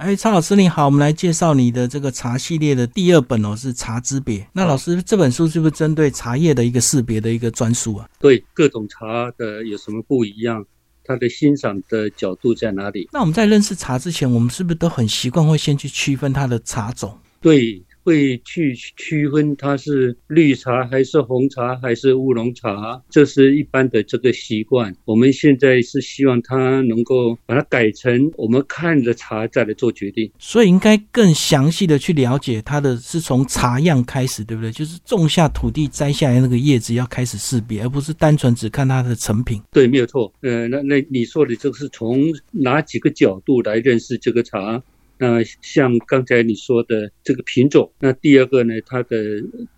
哎，曹老师你好，我们来介绍你的这个茶系列的第二本哦，是茶之别。那老师这本书是不是针对茶叶的一个识别的一个专书啊？对，各种茶的有什么不一样？它的欣赏的角度在哪里？那我们在认识茶之前，我们是不是都很习惯会先去区分它的茶种？对。会去区分它是绿茶还是红茶还是乌龙茶，这是一般的这个习惯。我们现在是希望它能够把它改成我们看着茶再来做决定，所以应该更详细的去了解它的是从茶样开始，对不对？就是种下土地摘下来那个叶子要开始识别，而不是单纯只看它的成品。对，没有错。呃，那那你说的这个是从哪几个角度来认识这个茶？那像刚才你说的这个品种，那第二个呢，它的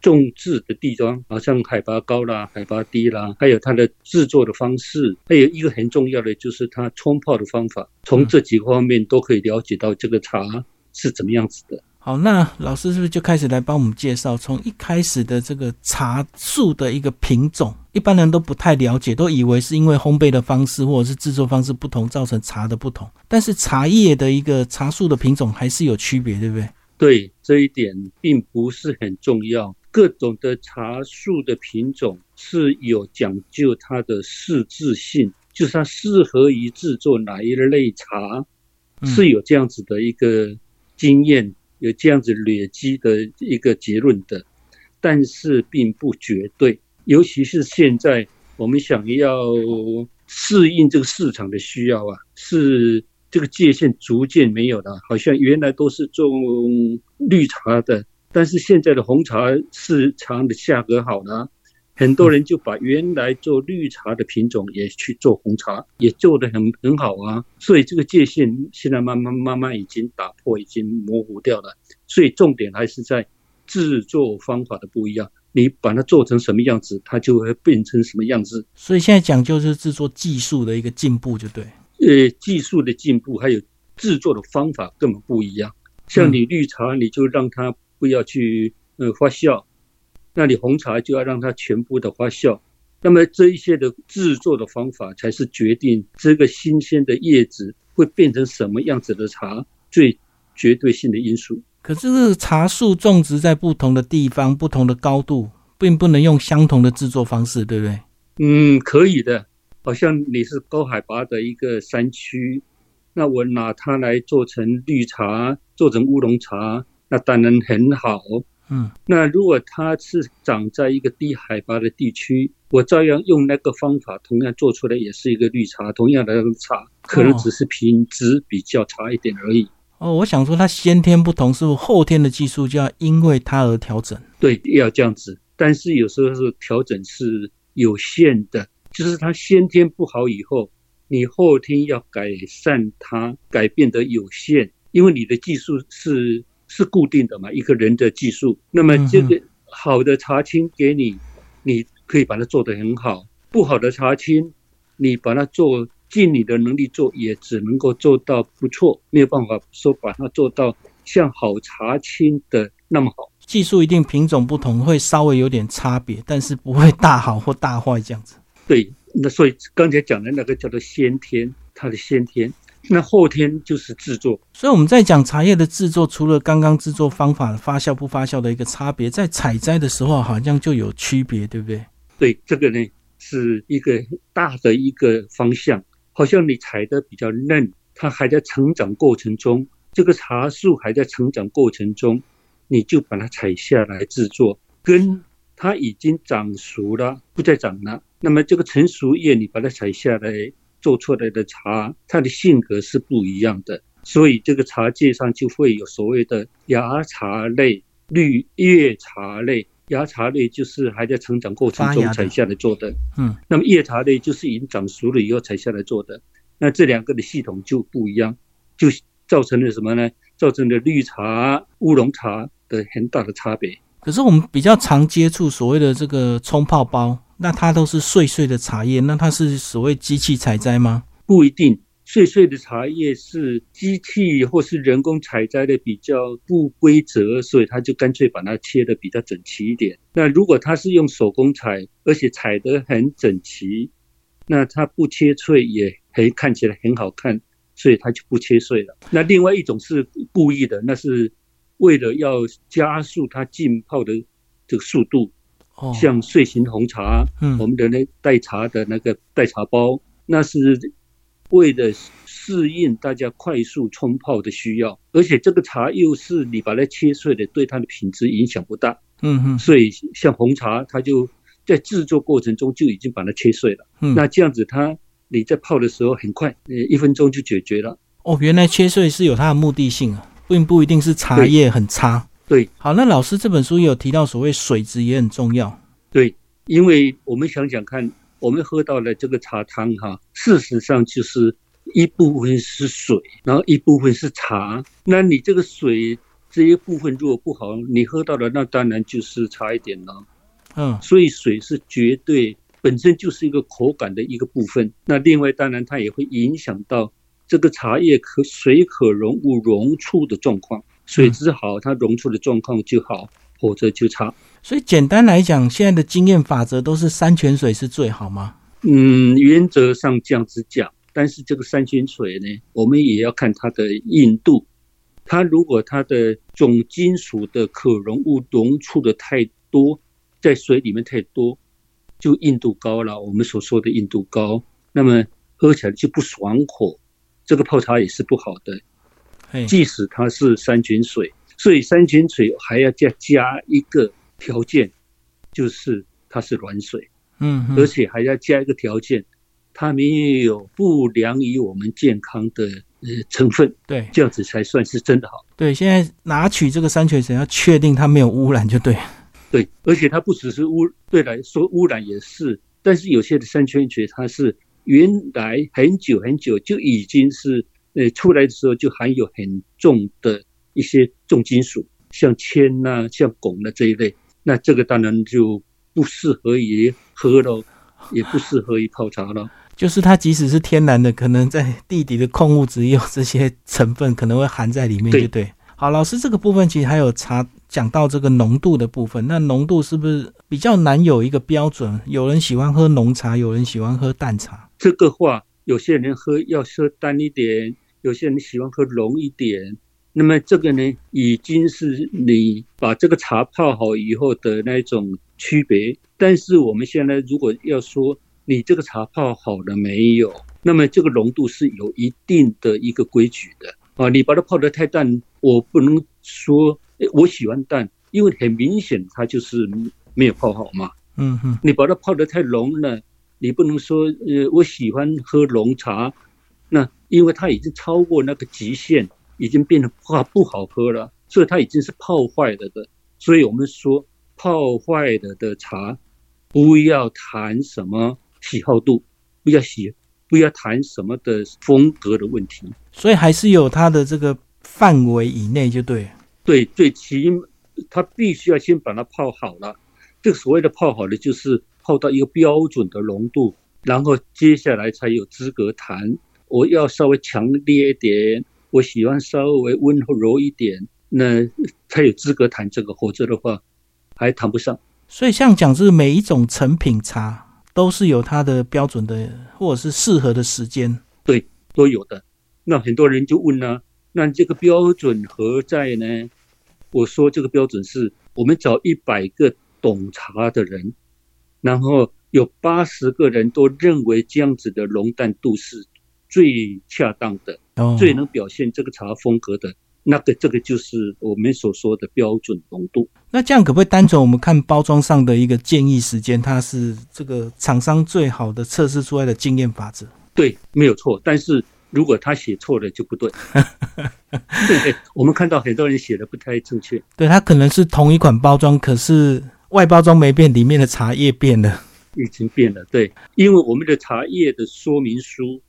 种植的地方，好像海拔高啦、海拔低啦，还有它的制作的方式，还有一个很重要的就是它冲泡的方法，从这几个方面都可以了解到这个茶是怎么样子的。好，那老师是不是就开始来帮我们介绍从一开始的这个茶树的一个品种？一般人都不太了解，都以为是因为烘焙的方式或者是制作方式不同造成茶的不同。但是茶叶的一个茶树的品种还是有区别，对不对？对，这一点并不是很重要。各种的茶树的品种是有讲究它的适制性，就是它适合于制作哪一类茶，是有这样子的一个经验。有这样子累积的一个结论的，但是并不绝对，尤其是现在我们想要适应这个市场的需要啊，是这个界限逐渐没有了。好像原来都是种绿茶的，但是现在的红茶市场的价格好了。很多人就把原来做绿茶的品种也去做红茶，也做得很很好啊。所以这个界限现在慢慢慢慢已经打破，已经模糊掉了。所以重点还是在制作方法的不一样。你把它做成什么样子，它就会变成什么样子。所以现在讲究是制作技术的一个进步，就对。呃，技术的进步还有制作的方法根本不一样。像你绿茶，你就让它不要去呃发酵。那你红茶就要让它全部的发酵，那么这一些的制作的方法才是决定这个新鲜的叶子会变成什么样子的茶最绝对性的因素。可是茶树种植在不同的地方、不同的高度，并不能用相同的制作方式，对不对？嗯，可以的。好像你是高海拔的一个山区，那我拿它来做成绿茶、做成乌龙茶，那当然很好。嗯，那如果它是长在一个低海拔的地区，我照样用那个方法，同样做出来也是一个绿茶，同样的茶，可能只是品质比较差一点而已。哦，我想说它先天不同，是不是后天的技术就要因为它而调整？对，要这样子。但是有时候是调整是有限的，就是它先天不好以后，你后天要改善它，改变的有限，因为你的技术是。是固定的嘛？一个人的技术，那么这个好的茶青给你，你可以把它做得很好；不好的茶青，你把它做尽你的能力做，也只能够做到不错，没有办法说把它做到像好茶青的那么好。技术一定品种不同，会稍微有点差别，但是不会大好或大坏这样子。对，那所以刚才讲的那个叫做先天，它的先天。那后天就是制作，所以我们在讲茶叶的制作，除了刚刚制作方法发酵不发酵的一个差别，在采摘的时候好像就有区别，对不对？对，这个呢是一个大的一个方向。好像你采的比较嫩，它还在成长过程中，这个茶树还在成长过程中，你就把它采下来制作，跟它已经长熟了，不再长了，那么这个成熟叶你把它采下来。做出来的茶，它的性格是不一样的，所以这个茶界上就会有所谓的芽茶类、绿叶茶类。芽茶类就是还在成长过程中才下来做的，嗯，那么叶茶类就是已经长熟了以后才下来做的。那这两个的系统就不一样，就造成了什么呢？造成了绿茶、乌龙茶的很大的差别。可是我们比较常接触所谓的这个冲泡包。那它都是碎碎的茶叶，那它是所谓机器采摘吗？不一定，碎碎的茶叶是机器或是人工采摘的比较不规则，所以他就干脆把它切的比较整齐一点。那如果它是用手工采，而且采得很整齐，那它不切脆也很看起来很好看，所以它就不切碎了。那另外一种是故意的，那是为了要加速它浸泡的这个速度。哦，像碎形红茶，嗯我们的那代茶的那个代茶包，那是为了适应大家快速冲泡的需要，而且这个茶又是你把它切碎的，对它的品质影响不大。嗯嗯所以像红茶，它就在制作过程中就已经把它切碎了。嗯，那这样子它你在泡的时候很快，呃，一分钟就解决了。哦，原来切碎是有它的目的性啊，并不一定是茶叶很差。对好，那老师这本书也有提到，所谓水质也很重要。对，因为我们想想看，我们喝到的这个茶汤哈，事实上就是一部分是水，然后一部分是茶。那你这个水这一部分如果不好，你喝到的那当然就是差一点了。嗯所以水是绝对本身就是一个口感的一个部分。那另外当然它也会影响到这个茶叶可水可溶物溶出的状况，水质好，它溶出的状况就好，否则就差。所以简单来讲，现在的经验法则都是山泉水是最好吗？嗯，原则上这样子讲，但是这个山泉水呢，我们也要看它的硬度。它如果它的总金属的可溶物溶出的太多，在水里面太多，就硬度高了。我们所说的硬度高，那么喝起来就不爽口，这个泡茶也是不好的。嘿，即使它是山泉水，所以山泉水还要再加一个条件，就是它是软水。嗯嗯而且还要加一个条件，它没有不良于我们健康的呃成分，对这样子才算是真的好。对，现在拿取这个山泉水要确定它没有污染就对。对，而且它不只是污，对来说污染也是，但是有些的山泉水它是原来很久很久就已经是呃出来的时候就含有很重的一些重金属，像铅呐、像汞呐这一类，那这个当然就不适合于喝喽，也不适合于泡茶了。就是它即使是天然的，可能在地底的矿物质也有这些成分，可能会含在里面，对就对。好，老师这个部分其实还有茶讲到这个浓度的部分，那浓度是不是比较难有一个标准？有人喜欢喝浓茶，有人喜欢喝淡茶。这个话，有些人喝要喝淡一点，有些人喜欢喝浓一点。那么这个呢，已经是你把这个茶泡好以后的那种区别。但是我们现在如果要说你这个茶泡好了没有，那么这个浓度是有一定的一个规矩的啊。你把它泡得太淡，我不能说诶我喜欢淡，因为很明显它就是没有泡好嘛。嗯哼，你把它泡得太浓了，你不能说呃我喜欢喝浓茶，那因为它已经超过那个极限，已经变得不好不好喝了，所以它已经是泡坏了的。所以我们说泡坏了的茶，不要谈什么喜好度，不要喜不要谈什么的风格的问题。所以还是有它的这个范围以内就对了。对，最起码它必须要先把它泡好了。这个所谓的泡好了，就是泡到一个标准的浓度，然后接下来才有资格谈。我要稍微强烈一点，我喜欢稍微温柔一点，那才有资格谈这个，否则的话还谈不上。所以像讲是每一种成品茶都是有它的标准的，或者是适合的时间。对都有的。那很多人就问呢、那这个标准何在呢？我说这个标准是我们找一百个懂茶的人，然后有八十个人都认为这样子的浓淡度是最恰当的，哦，最能表现这个茶风格的。那个这个就是我们所说的标准浓度。那这样可不可以单纯我们看包装上的一个建议时间，它是这个厂商最好的测试出来的经验法则？对，没有错。但是如果他写错了就不对。对 对，我们看到很多人写的不太正确。对，它可能是同一款包装，可是外包装没变，里面的茶叶变了。已经变了，对，因为我们的茶叶的说明书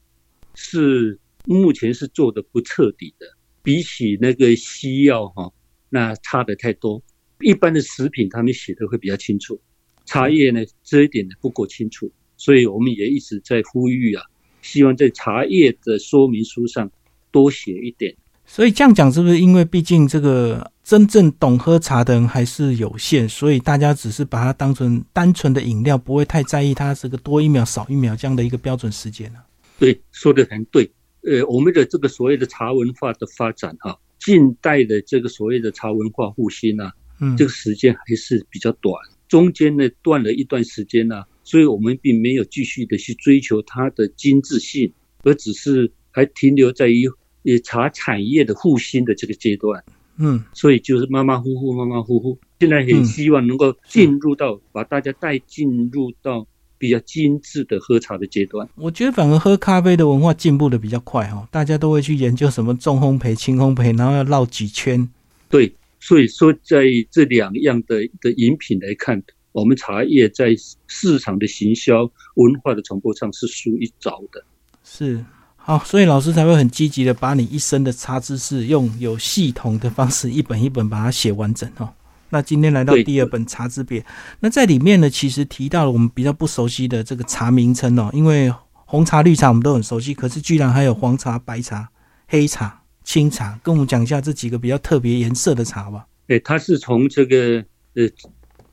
是目前是做的不彻底的，比起那个西药哈、那差的太多。一般的食品他们写的会比较清楚，茶叶呢这一点呢不够清楚，所以我们也一直在呼吁啊，希望在茶叶的说明书上多写一点。所以这样讲，是不是因为毕竟这个真正懂喝茶的人还是有限，所以大家只是把它当成单纯的饮料，不会太在意它这个多一秒少一秒这样的一个标准时间呢、对，说的很对。呃，我们的这个所谓的茶文化的发展哈，近代的这个所谓的茶文化复兴啊，嗯，这个时间还是比较短，中间呢断了一段时间呢，所以我们并没有继续的去追求它的精致性，而只是还停留在于以茶产业的复兴的这个阶段。嗯，所以就是马马虎虎，马马虎虎。现在很希望能够进入到把大家带进入到比较精致的喝茶的阶段。我觉得反而喝咖啡的文化进步的比较快哈，大家都会去研究什么重烘焙、轻烘焙，然后要绕几圈。对，所以说在这两样的的饮品来看，我们茶叶在市场的行销、文化的传播上是输一早的。是。好，所以老师才会很积极的把你一生的茶知识用有系统的方式一本一本把它写完整哦。那今天来到第二本《茶之别》，那在里面呢，其实提到了我们比较不熟悉的这个茶名称哦，因为红茶、绿茶我们都很熟悉，可是居然还有黄茶、白茶、黑茶、青茶，跟我们讲一下这几个比较特别颜色的茶吧。哎，它是从这个呃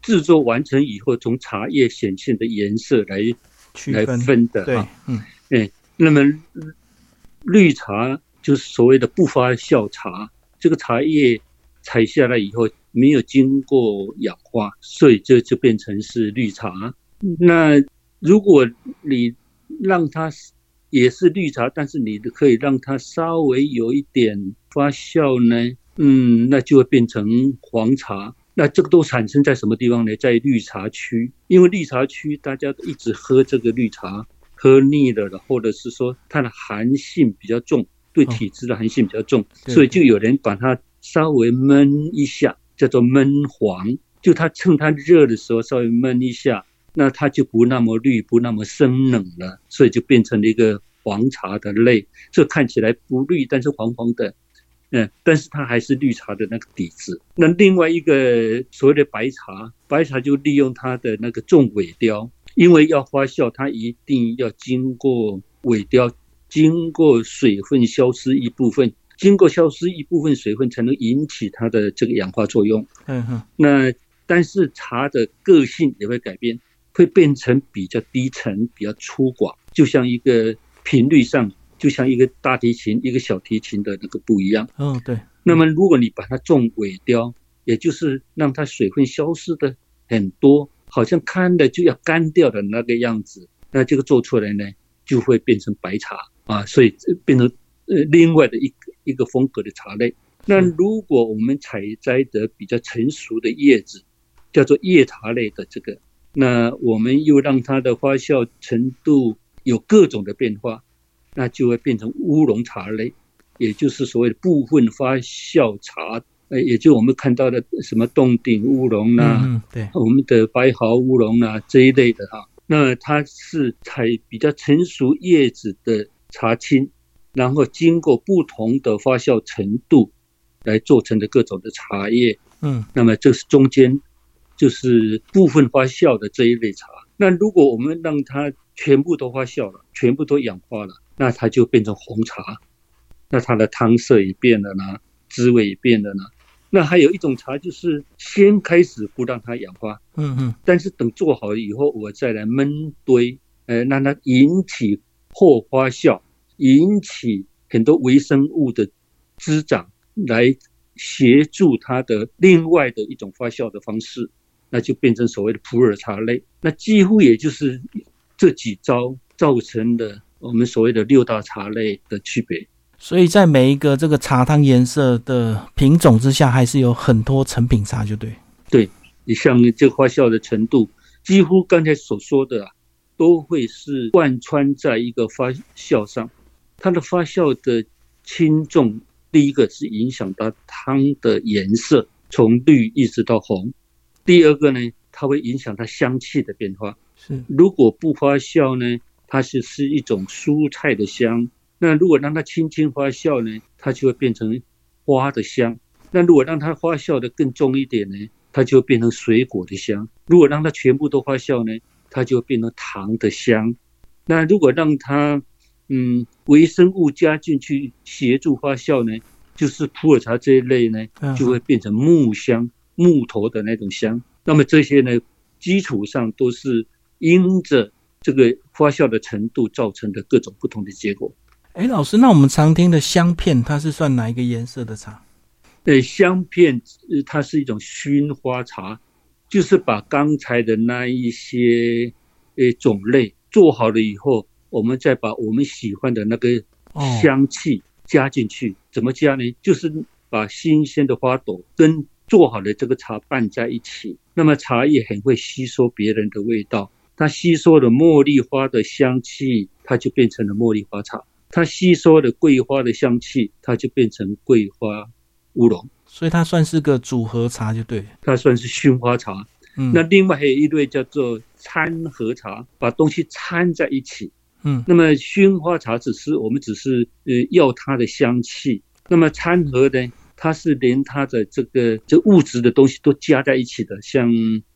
制作完成以后，从茶叶显现的颜色来来分的。对，嗯，哎，那么。绿茶就是所谓的不发酵茶，这个茶叶采下来以后没有经过氧化，所以这就变成是绿茶。那如果你让它也是绿茶，但是你可以让它稍微有一点发酵呢，嗯，那就会变成黄茶。那这个都产生在什么地方呢？在绿茶区，因为绿茶区大家都一直喝这个绿茶。喝腻了的，或者是说它的寒性比较重，对体质的寒性比较重，所以就有人把它稍微焖一下，叫做闷黄。就它趁它热的时候稍微闷一下，那它就不那么绿，不那么生冷了，所以就变成了一个黄茶的类。这看起来不绿，但是黄黄的，嗯，但是它还是绿茶的那个底子。那另外一个所谓的白茶，白茶就利用它的那个重尾雕。因为要发酵，它一定要经过萎凋，经过水分消失一部分，经过消失一部分水分，才能引起它的这个氧化作用。嗯哼。那但是茶的个性也会改变，会变成比较低沉、比较粗犷，就像一个频率上，就像一个大提琴、一个小提琴的那个不一样。嗯，对。那么如果你把它种萎凋，也就是让它水分消失的很多。好像看的就要干掉的那个样子，那这个做出来呢，就会变成白茶啊，所以变成呃另外的一个一个风格的茶类。那如果我们采摘的比较成熟的叶子，叫做叶茶类的这个，那我们又让它的发酵程度有各种的变化，那就会变成乌龙茶类，也就是所谓的部分发酵茶。呃，也就我们看到的什么洞顶乌龙啦，对，我们的白毫乌龙啦这一类的哈，那它是采比较成熟叶子的茶青，然后经过不同的发酵程度来做成的各种的茶叶，嗯，那么这是中间就是部分发酵的这一类茶。那如果我们让它全部都发酵了，全部都氧化了，那它就变成红茶，那它的汤色也变了呢，滋味也变了呢。那还有一种茶，就是先开始不让它氧化，嗯嗯，但是等做好以后，我再来闷堆，呃，让它引起后发酵，引起很多微生物的滋长，来协助它的另外的一种发酵的方式，那就变成所谓的普洱茶类。那几乎也就是这几招造成的我们所谓的六大茶类的区别。所以在每一个这个茶汤颜色的品种之下，还是有很多成品茶，就对。对，你像这发酵的程度，几乎刚才所说的啊，都会是贯穿在一个发酵上。它的发酵的轻重，第一个是影响到汤的颜色，从绿一直到红。第二个呢，它会影响它香气的变化。是，如果不发酵呢，它是是一种蔬菜的香。那如果让它轻轻发酵呢，它就会变成花的香；那如果让它发酵的更重一点呢，它就变成水果的香；如果让它全部都发酵呢，它就变成糖的香。那如果让它嗯微生物加进去协助发酵呢，就是普洱茶这一类呢，就会变成木香、木头的那种香。那么这些呢，基础上都是因着这个发酵的程度造成的各种不同的结果。哎，老师，那我们常听的香片，它是算哪一个颜色的茶？对，香片，它是一种熏花茶，就是把刚才的那一些呃种类做好了以后，我们再把我们喜欢的那个香气加进去。怎么加呢？就是把新鲜的花朵跟做好的这个茶拌在一起，那么茶叶很会吸收别人的味道，它吸收了茉莉花的香气，它就变成了茉莉花茶。它吸收了桂花的香气，它就变成桂花乌龙，所以它算是个组合茶，就对。它算是熏花茶。嗯，那另外还有一类叫做掺合茶，把东西掺在一起。嗯，那么熏花茶只是我们只是呃要它的香气，那么掺和呢，它是连它的这个这物质的东西都加在一起的。像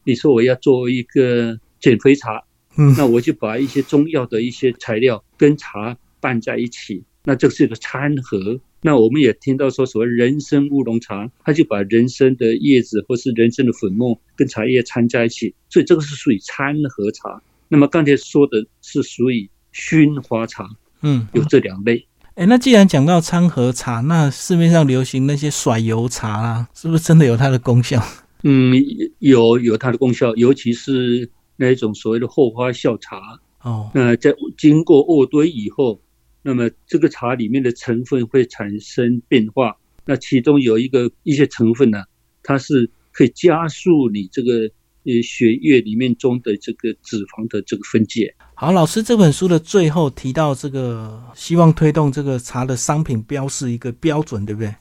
你说我要做一个减肥茶，嗯，那我就把一些中药的一些材料跟茶。拌在一起，那这是一个掺和。那我们也听到说，所谓人参乌龙茶，它就把人参的叶子或是人参的粉末跟茶叶掺在一起，所以这个是属于掺和茶。那么刚才说的是属于熏花茶，嗯，有这两类。哎，那既然讲到掺和茶，那市面上流行那些甩油茶啦，是不是真的有它的功效？嗯，有有它的功效，尤其是那一种所谓的后发酵茶哦，那在经过渥堆以后。那么这个茶里面的成分会产生变化，那其中有一个一些成分呢，它是可以加速你这个呃血液里面中的这个脂肪的这个分解。好，老师这本书的最后提到这个，希望推动这个茶的商品标示一个标准，对不对？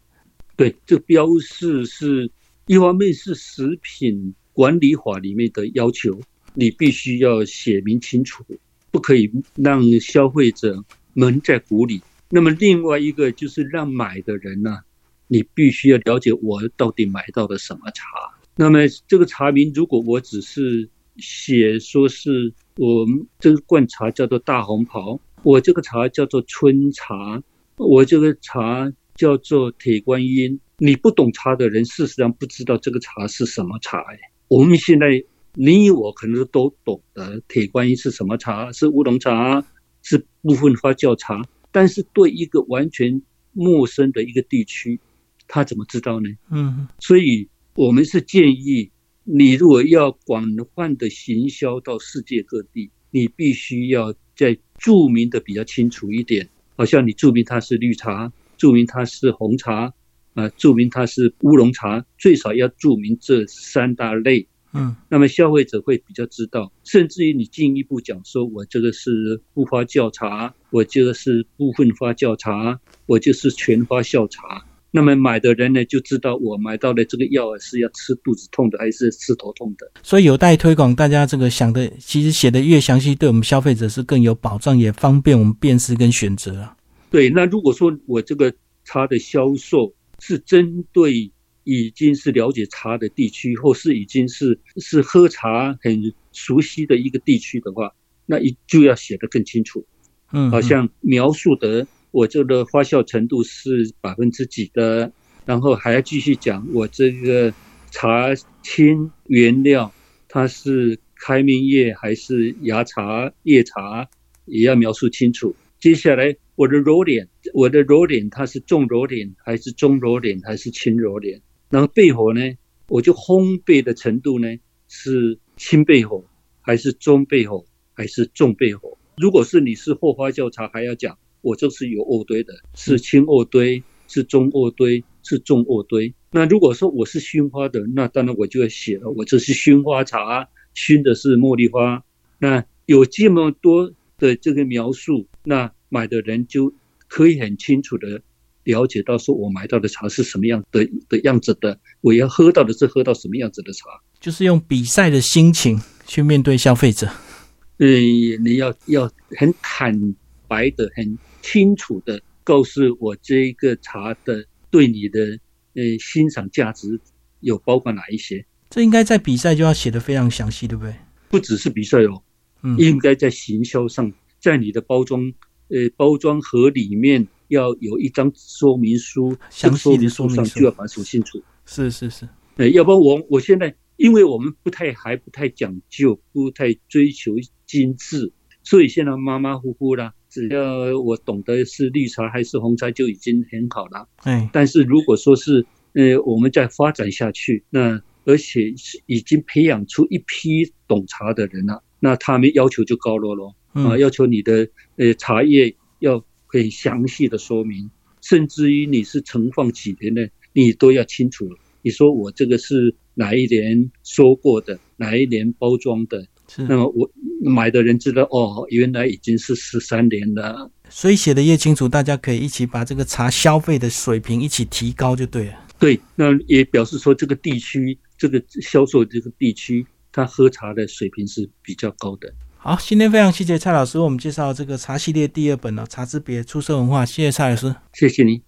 对，这标示是一方面是食品管理法里面的要求，你必须要写明清楚，不可以让消费者。蒙在鼓里。那么另外一个就是让买的人呢，你必须要了解我到底买到的什么茶。那么这个茶名，如果我只是写说是我们这个罐茶叫做大红袍，我这个茶叫做春茶，我这个茶叫做铁观音，你不懂茶的人，事实上不知道这个茶是什么茶。我们现在你我可能都懂得铁观音是什么茶，是乌龙茶。是部分发酵茶，但是对一个完全陌生的一个地区，他怎么知道呢？嗯，所以我们是建议你，如果要广泛的行销到世界各地，你必须要在注明的比较清楚一点，好像你注明它是绿茶，注明它是红茶，啊，注明它是乌龙茶，最少要注明这三大类。嗯，那么消费者会比较知道，甚至于你进一步讲说，我这个是不发酵茶，我这个是部分发酵茶，我就是全发酵茶。那么买的人呢，就知道我买到的这个药是要吃肚子痛的，还是吃头痛的。所以有待推广，大家这个想的，其实写的越详细，对我们消费者是更有保障，也方便我们辨识跟选择啊。对，那如果说我这个茶的销售是针对。已经是了解茶的地区，或是已经是是喝茶很熟悉的一个地区的话，那一就要写得更清楚。嗯，好像描述的我这个发酵程度是百分之几的，然后还要继续讲我这个茶青原料它是开明叶还是芽茶叶茶，也要描述清楚。接下来我的揉脸，我的揉脸它是重揉脸还是中揉脸还是轻揉脸？然后焙火呢，我就烘焙的程度呢是轻焙火还是中焙火还是重焙火？如果是你是后发酵茶，还要讲我这是有渥堆的，是轻渥堆，是中渥堆，是重渥堆。那如果说我是熏花的，那当然我就要写了，我这是熏花茶，熏的是茉莉花。那有这么多的这个描述，那买的人就可以很清楚的。了解到说我买到的茶是什么样的的样子的，我要喝到的是喝到什么样子的茶，就是用比赛的心情去面对消费者。嗯，你要要很坦白的、很清楚的告诉我这一个茶的对你的呃欣赏价值有包括哪一些？这应该在比赛就要写的非常详细，对不对？不只是比赛哦，嗯，应该在行销上，在你的包装呃包装盒里面。要有一张说明书，详细的说明书上就要把它说清楚。是是是，呃，要不然我我现在，因为我们不太还不太讲究，不太追求精致，所以现在马马虎虎啦，只要我懂得是绿茶还是红茶就已经很好了。哎，但是如果说是呃我们再发展下去，那而且是已经培养出一批懂茶的人了，那他们要求就高了咯。啊，嗯，要求你的呃茶叶要很详细的说明，甚至于你是存放几年的，你都要清楚。你说我这个是哪一年收过的，哪一年包装的，是，那么我买的人知道哦，原来已经是十三年了。所以写的越清楚，大家可以一起把这个茶消费的水平一起提高就对了。对，那也表示说这个地区这个销售这个地区，他喝茶的水平是比较高的。好，今天非常谢谢蔡老师为我们介绍这个茶系列第二本呢、茶之别出色文化，谢谢蔡老师。谢谢你。